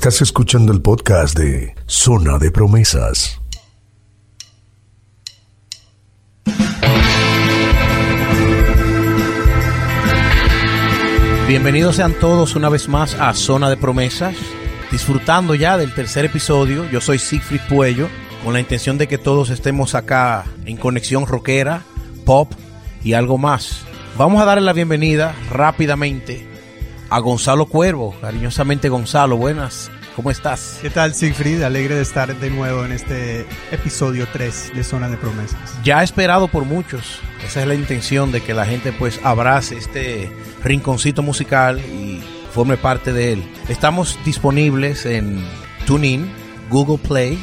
Estás escuchando el podcast de Zona de Promesas. Bienvenidos sean todos una vez más a Zona de Promesas, disfrutando ya del tercer episodio. Yo soy Siegfried Puello, con la intención de que todos estemos acá en conexión rockera, pop y algo más. Vamos a darle la bienvenida rápidamente a Gonzalo Cuervo, cariñosamente Gonzalo, buenas, ¿cómo estás? ¿Qué tal Siegfried? Alegre de estar de nuevo en este episodio 3 de Zona de Promesas. Ya esperado por muchos, esa es la intención de que la gente pues abrace este rinconcito musical y forme parte de él. Estamos disponibles en TuneIn, Google Play,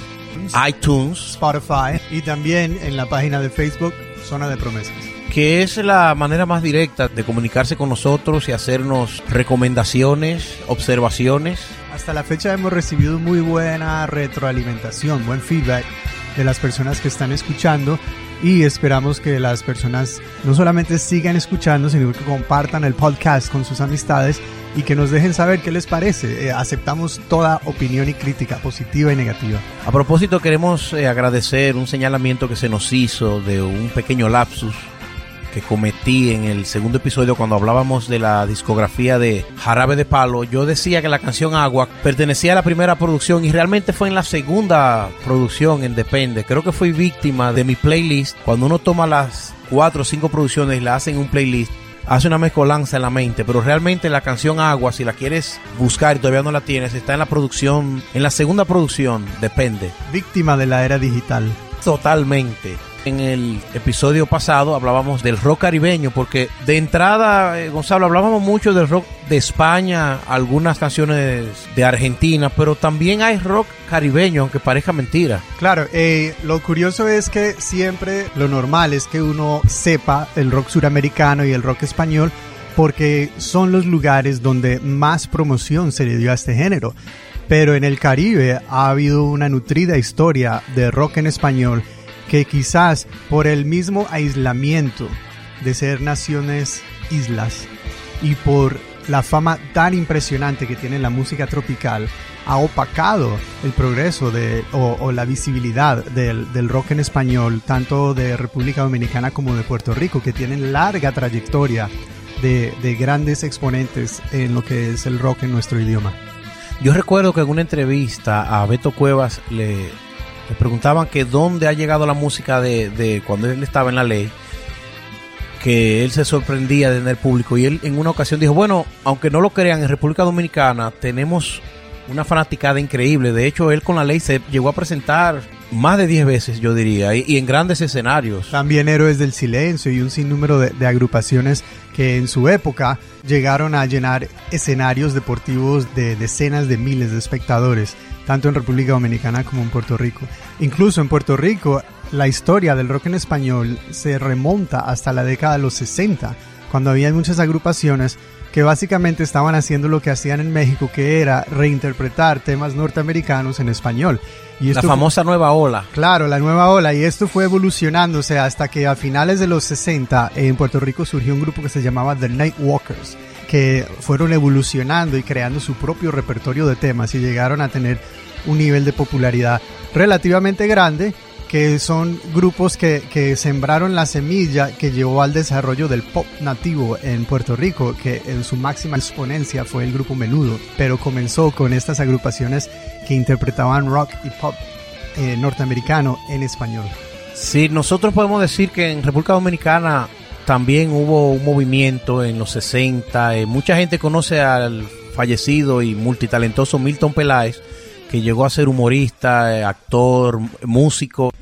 iTunes, Spotify y también en la página de Facebook Zona de Promesas que es la manera más directa de comunicarse con nosotros y hacernos recomendaciones, observaciones. Hasta la fecha hemos recibido muy buena retroalimentación, buen feedback de las personas que están escuchando y esperamos que las personas no solamente sigan escuchando, sino que compartan el podcast con sus amistades y que nos dejen saber qué les parece. Eh, aceptamos toda opinión y crítica, positiva y negativa. A propósito, queremos eh, agradecer un señalamiento que se nos hizo de un pequeño lapsus que cometí en el segundo episodio cuando hablábamos de la discografía de Jarabe de Palo, yo decía que la canción Agua pertenecía a la primera producción y realmente fue en la segunda producción en Depende. Creo que fui víctima de mi playlist. Cuando uno toma las cuatro o cinco producciones y la hace en un playlist, hace una mezcolanza en la mente, pero realmente la canción Agua, si la quieres buscar y todavía no la tienes, está en la producción, en la segunda producción, Depende. Víctima de la era digital. Totalmente. En el episodio pasado hablábamos del rock caribeño, porque de entrada, eh, Gonzalo, hablábamos mucho del rock de España, algunas canciones de Argentina, pero también hay rock caribeño, aunque parezca mentira. Claro, eh, lo curioso es que siempre lo normal es que uno sepa el rock suramericano y el rock español, porque son los lugares donde más promoción se le dio a este género. Pero en el Caribe ha habido una nutrida historia de rock en español que quizás por el mismo aislamiento de ser naciones islas y por la fama tan impresionante que tiene la música tropical, ha opacado el progreso de, o, la visibilidad del, del, rock en español, tanto de República Dominicana como de Puerto Rico, que tienen larga trayectoria de, de grandes exponentes en lo que es el rock en nuestro idioma. Yo recuerdo que en una entrevista a Beto Cuevas le, le preguntaban que dónde ha llegado la música de, de, cuando él estaba en la ley, que él se sorprendía de tener público. Y él en una ocasión dijo, bueno, aunque no lo crean, en República Dominicana tenemos una fanaticada increíble, de hecho él con la ley se llegó a presentar más de 10 veces, yo diría, y, en grandes escenarios. También Héroes del Silencio y un sinnúmero de, de, agrupaciones que en su época llegaron a llenar escenarios deportivos de decenas de miles de espectadores tanto en República Dominicana como en Puerto Rico. Incluso en Puerto Rico, la historia del rock en español se remonta hasta la década de los 60, cuando había muchas agrupaciones que básicamente estaban haciendo lo que hacían en México, que era reinterpretar temas norteamericanos en español. Y la famosa nueva ola. Claro, la nueva ola. Y esto fue evolucionándose hasta que a finales de los 60 en Puerto Rico surgió un grupo que se llamaba The Nightwalkers que fueron evolucionando y creando su propio repertorio de temas y llegaron a tener un nivel de popularidad relativamente grande, que son grupos que, sembraron la semilla que llevó al desarrollo del pop nativo en Puerto Rico, que en su máxima exponencia fue el grupo Menudo, pero comenzó con estas agrupaciones que interpretaban rock y pop eh, norteamericano en español. Sí, nosotros podemos decir que en República Dominicana también hubo un movimiento en los 60. Eh, mucha gente conoce al fallecido y multitalentoso Milton Peláez, que llegó a ser humorista, eh, actor, músico.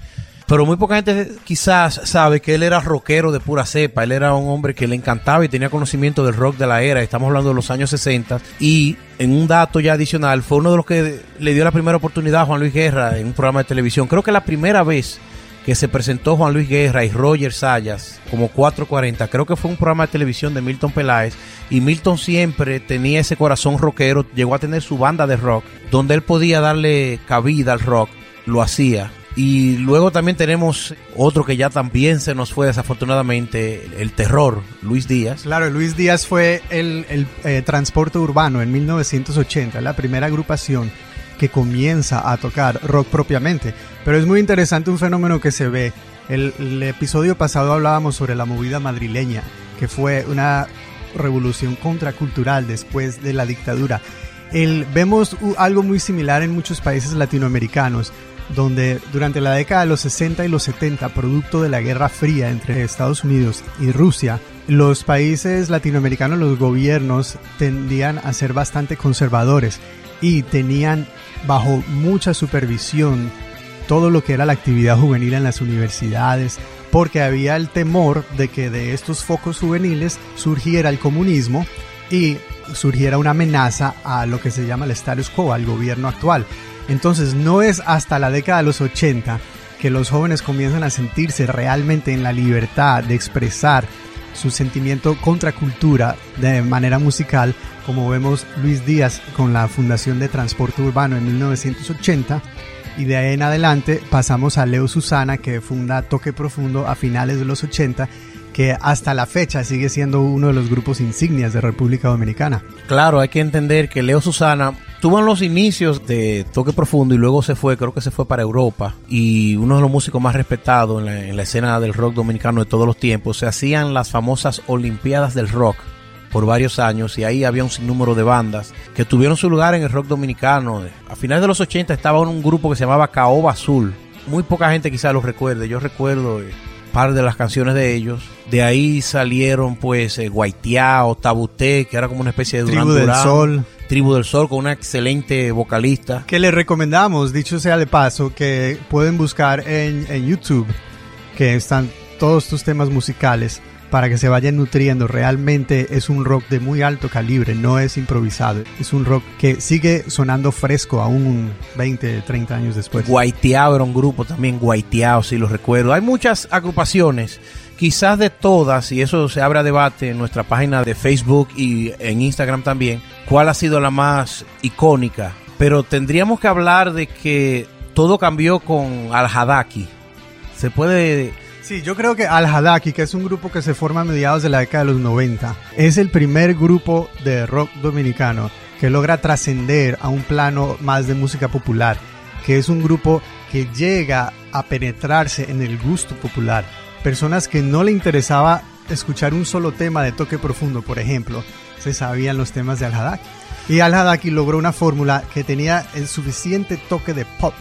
Pero muy poca gente quizás sabe que él era rockero de pura cepa. Él era un hombre que le encantaba y tenía conocimiento del rock de la era. Estamos hablando de los años 60. Y en un dato ya adicional, fue uno de los que le dio la primera oportunidad a Juan Luis Guerra en un programa de televisión. Creo que la primera vez que se presentó Juan Luis Guerra y Roger Sayas como 440. Creo que fue un programa de televisión de Milton Peláez y Milton siempre tenía ese corazón rockero, llegó a tener su banda de rock, donde él podía darle cabida al rock, lo hacía. Y luego también tenemos otro que ya también se nos fue desafortunadamente, el terror, Luis Díaz. Claro, Luis Díaz fue el, el eh, transporte urbano en 1980, la primera agrupación que comienza a tocar rock propiamente. Pero es muy interesante un fenómeno que se ve. El, el episodio pasado hablábamos sobre la movida madrileña, que fue una revolución contracultural después de la dictadura. El, vemos algo muy similar en muchos países latinoamericanos donde durante la década de los 60 y los 70, producto de la Guerra Fría entre Estados Unidos y Rusia, los países latinoamericanos, los gobiernos tendían a ser bastante conservadores y tenían bajo mucha supervisión todo lo que era la actividad juvenil en las universidades, porque había el temor de que de estos focos juveniles surgiera el comunismo y surgiera una amenaza a lo que se llama el status quo, al gobierno actual. Entonces no es hasta la década de los 80 que los jóvenes comienzan a sentirse realmente en la libertad de expresar su sentimiento contra cultura de manera musical, como vemos Luis Díaz con la Fundación de Transporte Urbano en 1980, y de ahí en adelante pasamos a Leo Susana que funda Toque Profundo a finales de los 80 que hasta la fecha sigue siendo uno de los grupos insignias de República Dominicana. Claro, hay que entender que Leo Susana tuvo en los inicios de Toque Profundo y luego se fue, creo que se fue para Europa y uno de los músicos más respetados en la, en la escena del rock dominicano de todos los tiempos. Se hacían las famosas Olimpiadas del Rock por varios años y ahí había un sinnúmero de bandas que tuvieron su lugar en el rock dominicano. A finales de los 80 estaba un grupo que se llamaba Caoba Azul. Muy poca gente quizás lo recuerde. Yo recuerdo eh, par de las canciones de ellos. De ahí salieron pues eh, Guaitiao, Tabuté, que era como una especie de Tribu del Sol. Tribu del Sol con una excelente vocalista. Que les recomendamos, dicho sea de paso, que pueden buscar en, en YouTube, que están todos tus temas musicales para que se vayan nutriendo. Realmente es un rock de muy alto calibre, no es improvisado. Es un rock que sigue sonando fresco aún 20, 30 años después. Guaiteao era un grupo también, Guaiteao, si lo recuerdo. Hay muchas agrupaciones, quizás de todas, y eso se abre a debate en nuestra página de Facebook y en Instagram también, cuál ha sido la más icónica. Pero tendríamos que hablar de que todo cambió con Al Hadaki. Se puede Sí, yo creo que Al Hadaki, que es un grupo que se forma a mediados de la década de los 90, es el primer grupo de rock dominicano que logra trascender a un plano más de música popular, que es un grupo que llega a penetrarse en el gusto popular. Personas que no le interesaba escuchar un solo tema de toque profundo, por ejemplo, se sabían los temas de Al Hadaki. Y Al Hadaki logró una fórmula que tenía el suficiente toque de pop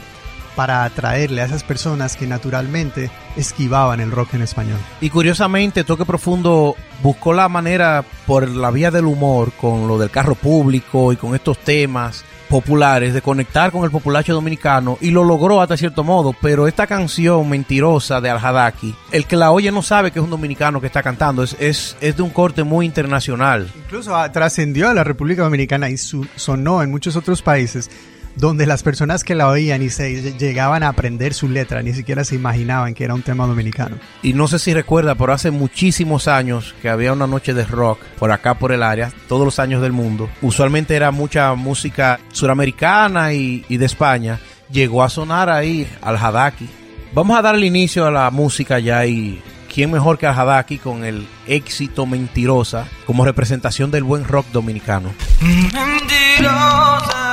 para atraerle a esas personas que naturalmente esquivaban el rock en español. Y curiosamente, Toque Profundo buscó la manera por la vía del humor, con lo del carro público y con estos temas populares, de conectar con el populacho dominicano y lo logró hasta cierto modo, pero esta canción mentirosa de Al Hadaki, el que la oye no sabe que es un dominicano que está cantando, es, es, es de un corte muy internacional. Incluso ah, trascendió a la República Dominicana y su, sonó en muchos otros países donde las personas que la oían y se llegaban a aprender su letra, ni siquiera se imaginaban que era un tema dominicano. Y no sé si recuerda, pero hace muchísimos años que había una noche de rock por acá por el área, todos los años del mundo. Usualmente era mucha música suramericana y, y de España. Llegó a sonar ahí al Hadaki. Vamos a dar el inicio a la música ya y quién mejor que al Hadaki con el éxito mentirosa como representación del buen rock dominicano. Mentirosa.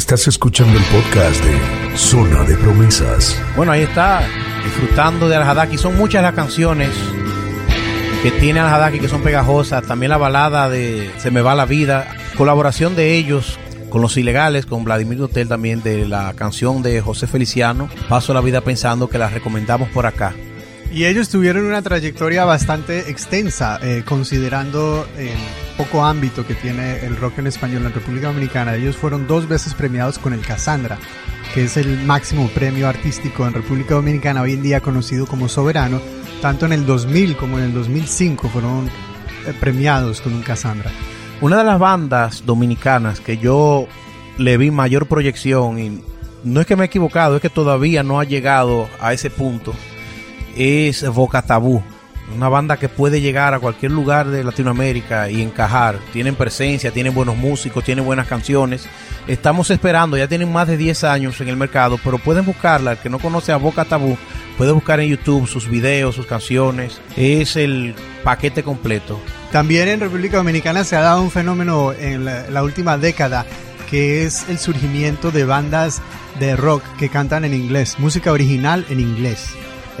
Estás escuchando el podcast de Zona de Promesas. Bueno, ahí está, disfrutando de Al-Hadaki. Son muchas las canciones que tiene Al-Hadaki que son pegajosas. También la balada de Se me va la vida. Colaboración de ellos con los ilegales, con Vladimir Dotel también de la canción de José Feliciano. Paso la vida pensando que la recomendamos por acá. Y ellos tuvieron una trayectoria bastante extensa, eh, considerando el poco ámbito que tiene el rock en español en República Dominicana. Ellos fueron dos veces premiados con el Cassandra, que es el máximo premio artístico en República Dominicana, hoy en día conocido como Soberano. Tanto en el 2000 como en el 2005 fueron eh, premiados con un Cassandra. Una de las bandas dominicanas que yo le vi mayor proyección, y no es que me he equivocado, es que todavía no ha llegado a ese punto, es Boca Tabú. Una banda que puede llegar a cualquier lugar de Latinoamérica y encajar. Tienen presencia, tienen buenos músicos, tienen buenas canciones. Estamos esperando, ya tienen más de 10 años en el mercado, pero pueden buscarla. El que no conoce a Boca Tabú puede buscar en YouTube sus videos, sus canciones. Es el paquete completo. También en República Dominicana se ha dado un fenómeno en la, la última década que es el surgimiento de bandas de rock que cantan en inglés, música original en inglés.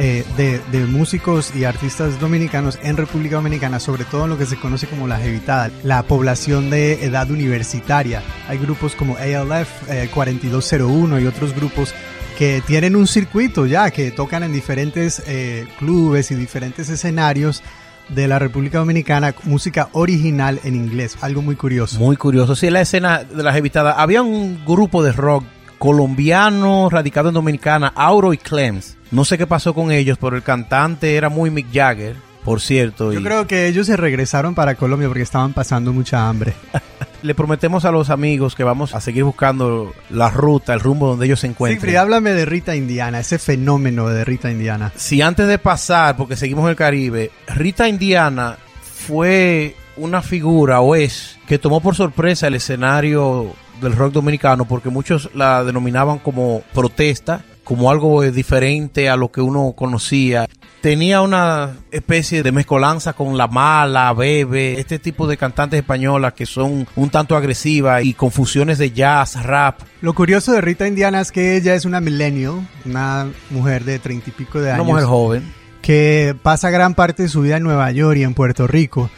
Eh, de, de músicos y artistas dominicanos en República Dominicana, sobre todo en lo que se conoce como la jevitada, la población de edad universitaria. Hay grupos como ALF eh, 4201 y otros grupos que tienen un circuito ya, que tocan en diferentes eh, clubes y diferentes escenarios de la República Dominicana, música original en inglés, algo muy curioso. Muy curioso. Sí, la escena de las evitadas. Había un grupo de rock colombiano radicado en Dominicana, Auro y Clems. No sé qué pasó con ellos, pero el cantante era muy Mick Jagger, por cierto. Yo y creo que ellos se regresaron para Colombia porque estaban pasando mucha hambre. Le prometemos a los amigos que vamos a seguir buscando la ruta, el rumbo donde ellos se encuentren. Sigfrid, háblame de Rita Indiana, ese fenómeno de Rita Indiana. si antes de pasar, porque seguimos en el Caribe, Rita Indiana fue una figura o es que tomó por sorpresa el escenario del rock dominicano porque muchos la denominaban como protesta, como algo diferente a lo que uno conocía. Tenía una especie de mezcolanza con La Mala, Bebe, este tipo de cantantes españolas que son un tanto agresivas y con fusiones de jazz, rap. Lo curioso de Rita Indiana es que ella es una millennial, una mujer de treinta y pico de Una años. mujer joven. que pasa gran parte de su vida en Nueva York y en Puerto Rico.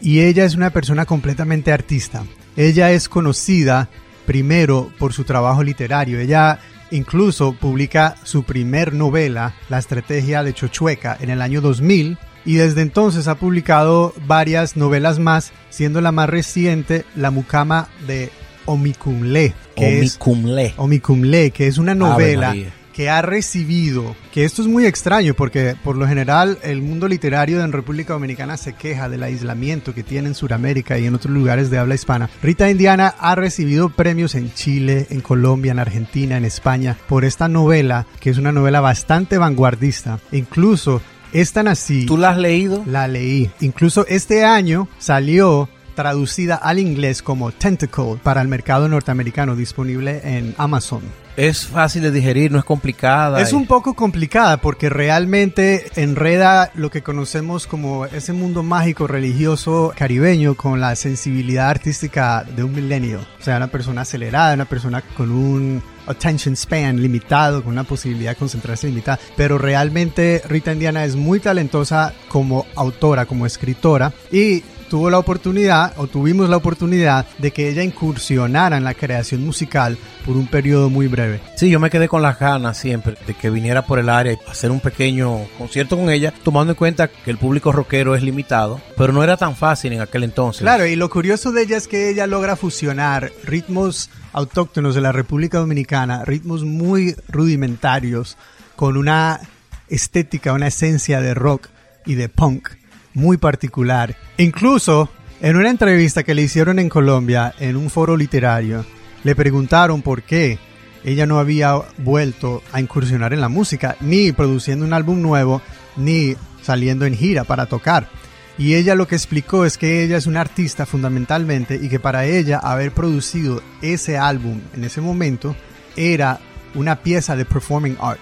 Y ella es una persona completamente artista. Ella es conocida primero por su trabajo literario. Ella incluso publica su primer novela, La Estrategia de Chochueca, en el año 2000. Y desde entonces ha publicado varias novelas más, siendo la más reciente La Mucama de Omicumle, que es Omicumle. Omicumle, que es una novela. Que ha recibido, que esto es muy extraño porque por lo general el mundo literario en República Dominicana se queja del aislamiento que tiene en Sudamérica y en otros lugares de habla hispana. Rita Indiana ha recibido premios en Chile, en Colombia, en Argentina, en España por esta novela, que es una novela bastante vanguardista. Incluso es tan así... ¿Tú la has leído? La leí. Incluso este año salió traducida al inglés como Tentacle para el mercado norteamericano disponible en Amazon. Es fácil de digerir, no es complicada. Es un poco complicada porque realmente enreda lo que conocemos como ese mundo mágico religioso caribeño con la sensibilidad artística de un milenio. O sea, una persona acelerada, una persona con un attention span limitado, con una posibilidad de concentrarse limitada. Pero realmente Rita Indiana es muy talentosa como autora, como escritora y tuvo la oportunidad o tuvimos la oportunidad de que ella incursionara en la creación musical por un periodo muy breve. Sí, yo me quedé con las ganas siempre de que viniera por el área y hacer un pequeño concierto con ella, tomando en cuenta que el público rockero es limitado, pero no era tan fácil en aquel entonces. Claro, y lo curioso de ella es que ella logra fusionar ritmos autóctonos de la República Dominicana, ritmos muy rudimentarios, con una estética, una esencia de rock y de punk muy particular. Incluso en una entrevista que le hicieron en Colombia, en un foro literario, le preguntaron por qué ella no había vuelto a incursionar en la música, ni produciendo un álbum nuevo, ni saliendo en gira para tocar. Y ella lo que explicó es que ella es una artista fundamentalmente y que para ella haber producido ese álbum en ese momento era una pieza de performing art.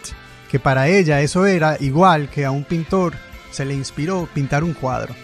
Que para ella eso era igual que a un pintor se le inspiró pintar un cuadro.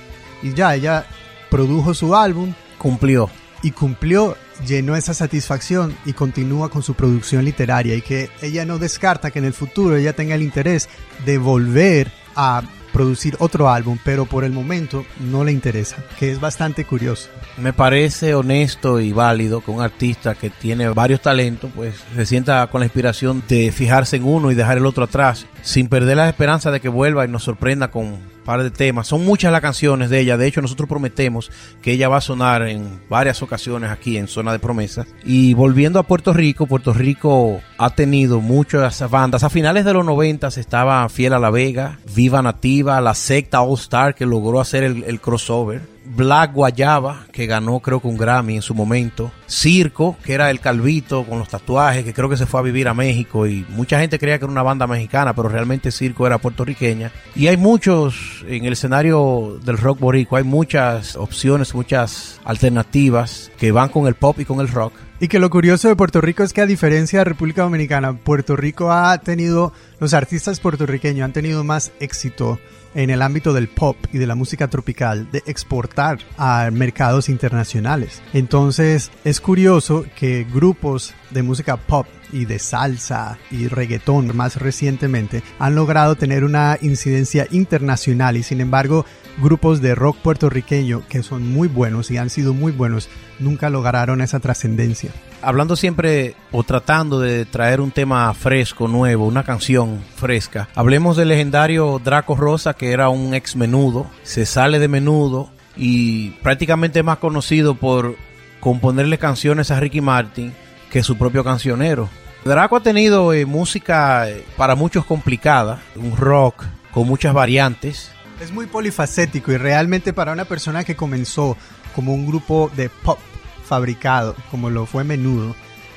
Y ya ella produjo su álbum Cumplió. y cumplió llenó esa satisfacción y continúa con su producción literaria y que ella no descarta que en el futuro ella tenga el interés de volver a producir otro álbum, pero por el momento no le interesa, que es bastante curioso. Me parece honesto y válido que un artista que tiene varios talentos, pues se sienta con la inspiración de fijarse en uno y dejar el otro atrás, sin perder la esperanza de que vuelva y nos sorprenda con par de temas. Son muchas las canciones de ella, de hecho nosotros prometemos que ella va a sonar en varias ocasiones aquí en Zona de Promesas. Y volviendo a Puerto Rico, Puerto Rico ha tenido muchas bandas. A finales de los 90 estaba Fiel a la Vega, Viva Nativa, la secta All Star que logró hacer el, el crossover. Black Guayaba, que ganó creo que un Grammy en su momento. Circo, que era el calvito con los tatuajes, que creo que se fue a vivir a México y mucha gente creía que era una banda mexicana, pero realmente Circo era puertorriqueña. Y hay muchos en el escenario del rock boricua, hay muchas opciones, muchas alternativas que van con el pop y con el rock. Y que lo curioso de Puerto Rico es que a diferencia de República Dominicana, Puerto Rico ha tenido, los artistas puertorriqueños han tenido más éxito en el ámbito del pop y de la música tropical de exportar a mercados internacionales. Entonces es curioso que grupos de música pop y de salsa y reggaetón más recientemente han logrado tener una incidencia internacional y sin embargo grupos de rock puertorriqueño que son muy buenos y han sido muy buenos nunca lograron esa trascendencia. Hablando siempre o tratando de traer un tema fresco, nuevo, una canción fresca. Hablemos del legendario Draco Rosa que era un ex menudo, se sale de menudo y prácticamente más conocido por componerle canciones a Ricky Martin que su propio cancionero. Draco ha tenido eh, música eh, para muchos complicada, un rock con muchas variantes. Es muy polifacético y realmente para una persona que comenzó como un grupo de pop fabricado, como lo fue Menudo,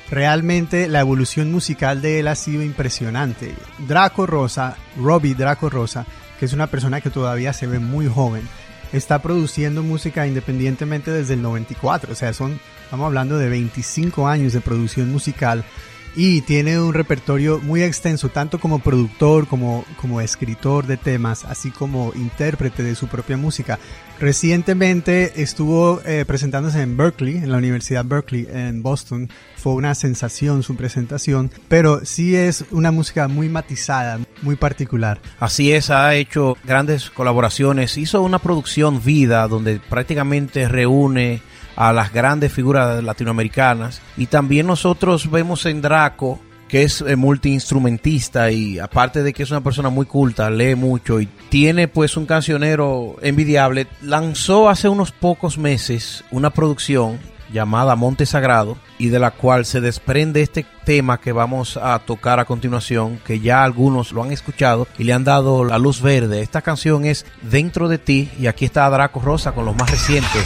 realmente la evolución musical de él ha sido impresionante. Draco Rosa, Robbie Draco Rosa, que es una persona que todavía se ve muy joven, está produciendo música independientemente desde el 94, o sea, son, estamos hablando de 25 años de producción musical y tiene un repertorio muy extenso, tanto como productor, como, como escritor de temas, así como intérprete de su propia música. Recientemente estuvo eh, presentándose en Berkeley, en la Universidad Berkeley, en Boston. Fue una sensación su presentación, pero sí es una música muy matizada, muy particular. Así es, ha hecho grandes colaboraciones, hizo una producción vida donde prácticamente reúne a las grandes figuras latinoamericanas y también nosotros vemos en Draco que es eh, multiinstrumentista y aparte de que es una persona muy culta, lee mucho y tiene pues un cancionero envidiable, lanzó hace unos pocos meses una producción llamada Monte Sagrado y de la cual se desprende este tema que vamos a tocar a continuación, que ya algunos lo han escuchado y le han dado la luz verde. Esta canción es Dentro de ti y aquí está Draco Rosa con los más recientes.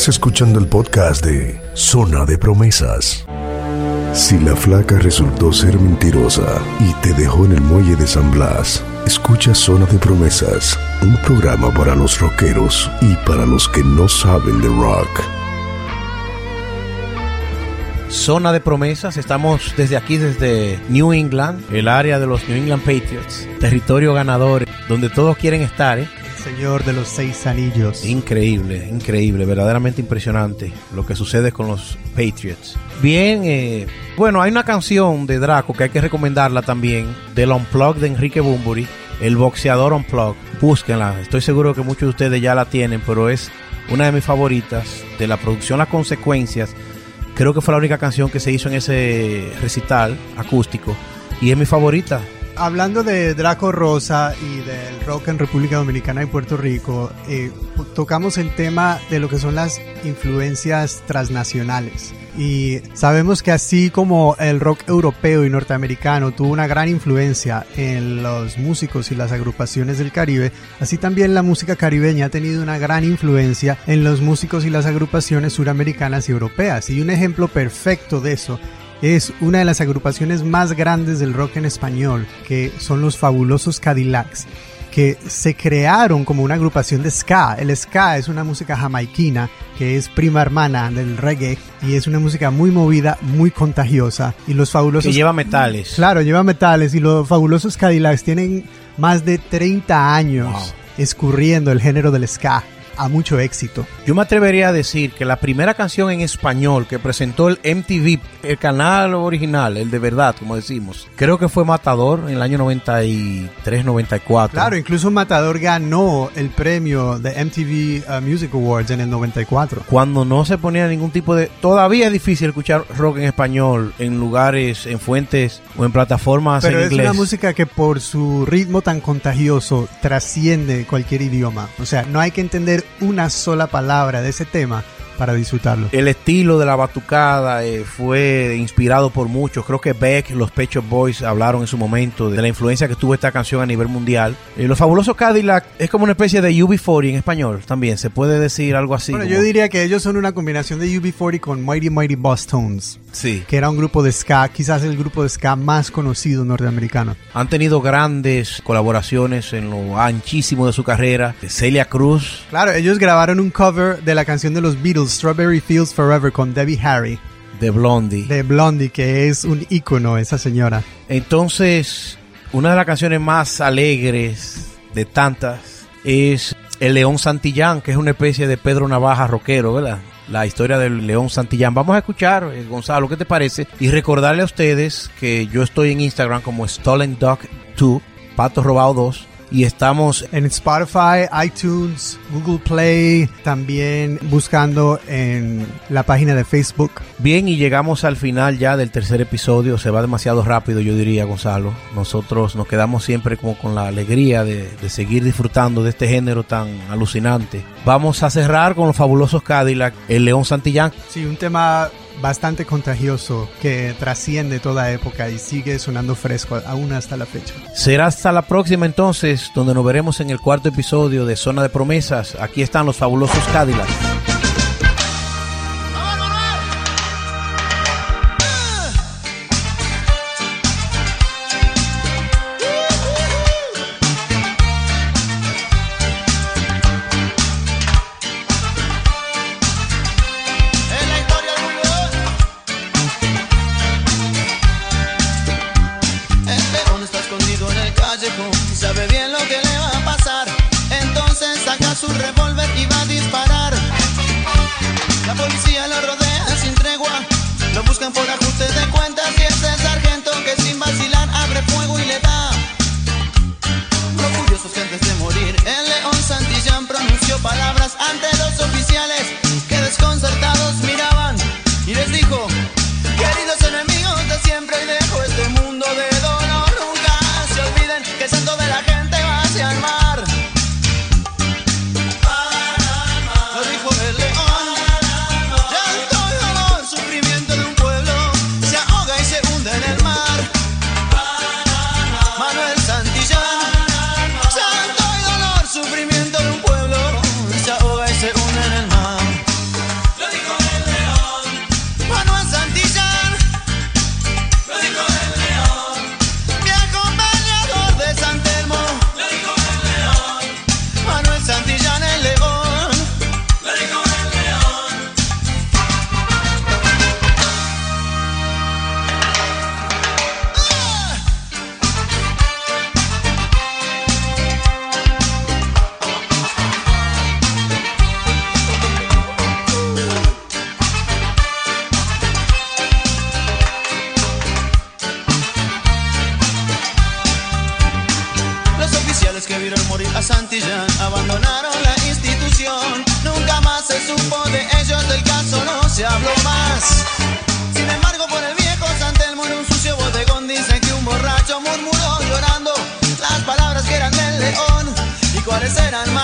Estás escuchando el podcast de Zona de Promesas. Si la flaca resultó ser mentirosa y te dejó en el muelle de San Blas, escucha Zona de Promesas, un programa para los rockeros y para los que no saben de rock. Zona de promesas, estamos desde aquí, desde New England, el área de los New England Patriots, territorio ganador, donde todos quieren estar, ¿eh? Señor de los seis anillos. Increíble, increíble, verdaderamente impresionante lo que sucede con los Patriots. Bien, eh, bueno, hay una canción de Draco que hay que recomendarla también, del Unplug de Enrique Bumburi, el boxeador Unplug. Búsquenla, estoy seguro que muchos de ustedes ya la tienen, pero es una de mis favoritas, de la producción Las Consecuencias. Creo que fue la única canción que se hizo en ese recital acústico y es mi favorita. Hablando de Draco Rosa y del rock en República Dominicana y Puerto Rico, eh, tocamos el tema de lo que son las influencias transnacionales. Y sabemos que así como el rock europeo y norteamericano tuvo una gran influencia en los músicos y las agrupaciones del Caribe, así también la música caribeña ha tenido una gran influencia en los músicos y las agrupaciones suramericanas y europeas. Y un ejemplo perfecto de eso es una de las agrupaciones más grandes del rock en español, que son los fabulosos Cadillacs, que se crearon como una agrupación de ska. El ska es una música jamaiquina que es prima hermana del reggae y es una música muy movida, muy contagiosa. Y los fabulosos... Que lleva metales. Claro, lleva metales y los fabulosos Cadillacs tienen más de 30 años Wow. escurriendo el género del ska a mucho éxito. Yo me atrevería a decir que la primera canción en español que presentó el MTV, el canal original, el de verdad, como decimos, creo que fue Matador en el año 93, 94. Claro, incluso Matador ganó el premio de MTV uh, Music Awards en el 94. Cuando no se ponía ningún tipo de... Todavía es difícil escuchar rock en español en lugares, en fuentes o en plataformas Pero en es inglés. una música que por su ritmo tan contagioso trasciende cualquier idioma. O sea, no hay que entender una sola palabra de ese tema para disfrutarlo. El estilo de la batucada eh, fue inspirado por muchos. Creo que Beck, los Pet Shop Boys hablaron en su momento de la influencia que tuvo esta canción a nivel mundial. Eh, los fabulosos Cadillac es como una especie de UB40 en español también. Se puede decir algo así. bueno, como- yo diría que ellos son una combinación de UB40 con Mighty Mighty Boss Tones, Sí. que era un grupo de ska, quizás el grupo de ska más conocido norteamericano. Han tenido grandes colaboraciones en lo anchísimo de su carrera. De Celia Cruz, Claro, ellos grabaron un cover de la canción de los Beatles, Strawberry Fields Forever, con Debbie Harry, de Blondie. de Blondie, que es un ícono esa señora. Entonces, una de las canciones más alegres de tantas es El León Santillán, que es una especie de Pedro Navaja rockero, ¿verdad? La historia del León Santillán. Vamos a escuchar, eh, Gonzalo, ¿qué te parece? Y recordarle a ustedes que yo estoy en Instagram como Stolen Dog 2, Pato Robado 2, y estamos En Spotify, iTunes, Google Play, también buscando en la página de Facebook. Bien, y llegamos al final ya del tercer episodio. Se va demasiado rápido, yo diría, Gonzalo. Nosotros nos quedamos siempre como con la alegría de, de seguir disfrutando de este género tan alucinante. Vamos a cerrar con los fabulosos Cadillac, el León Santillán. Sí, un tema bastante contagioso que trasciende toda época y sigue sonando fresco aún hasta la fecha. Será hasta la próxima entonces, donde nos veremos en el cuarto episodio de Zona de Promesas. Aquí están los fabulosos Cadillac. que vieron morir a Santillán abandonaron la institución. Nunca más se supo de ellos, del caso no se habló más. Sin embargo, por el viejo Santelmo en un sucio bodegón dicen que un borracho murmuró llorando las palabras que eran del león y cuáles eran más.